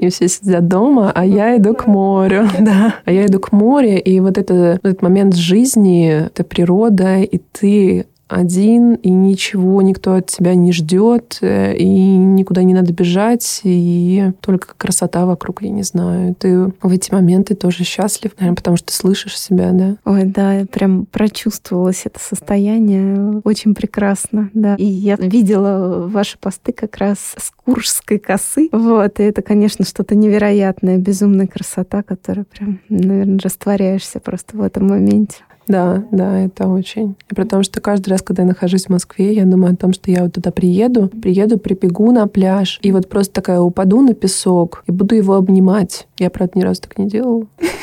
И все сидят дома, а я иду к морю. Да. А я иду к морю, и вот это, этот момент жизни, это природа, и ты один, и ничего никто от тебя не ждет, э, и никуда не надо бежать, и только красота вокруг, я не знаю. Ты в эти моменты тоже счастлив, наверное, потому что слышишь себя, да? Ой, да, я прям прочувствовалось это состояние. Очень прекрасно, да. И я видела ваши посты как раз с Куршской косы. Вот, и это, конечно, что-то невероятное, безумная красота, которая прям, наверное, растворяешься просто в этом моменте. Да, да, это очень. И потому что каждый раз, когда я нахожусь в Москве, я думаю о том, что я вот туда приеду, приеду, прибегу на пляж, и вот просто такая упаду на песок и буду его обнимать. Я, правда, ни разу так не делала.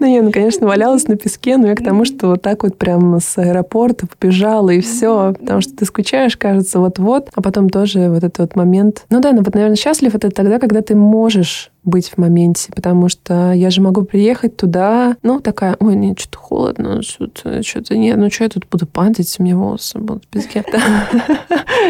Ну, я, ну, конечно, валялась на песке, но я к тому, что вот так вот прям с аэропорта побежала, и все. Потому что ты скучаешь, кажется, вот-вот, а потом тоже вот этот вот момент. Ну да, ну вот, наверное, счастлив это тогда, когда ты можешь быть в моменте, потому что я же могу приехать туда, ну, такая, ой, нет, что-то холодно, что-то, что-то нет, ну, что я тут буду падать, у меня волосы будут в песке.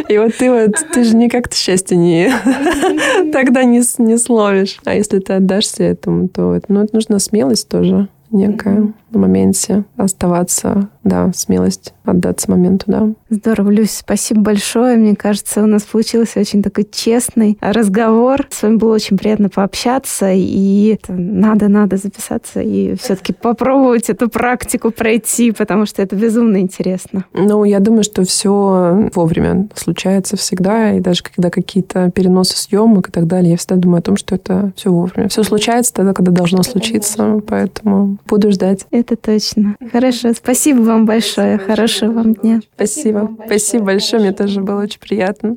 И вот ты вот, ты же никак-то счастье не, тогда не, не словишь. А если ты отдашься этому, то ну, это нужна смелость тоже некая на моменте оставаться, да, смелость отдаться моменту, да. Здорово, Люсь, спасибо большое. Мне кажется, у нас получился очень такой честный разговор. С вами было очень приятно пообщаться, и надо, надо записаться и все-таки попробовать эту практику пройти, потому что это безумно интересно. Ну, я думаю, что все вовремя случается всегда, и даже когда какие-то переносы съемок и так далее, я всегда думаю о том, что это все вовремя. Все случается тогда, когда должно случиться, поэтому буду ждать. Это точно. Хорошо. Спасибо вам большое. Хорошего вам дня. Спасибо. Спасибо большое. Мне тоже было очень приятно.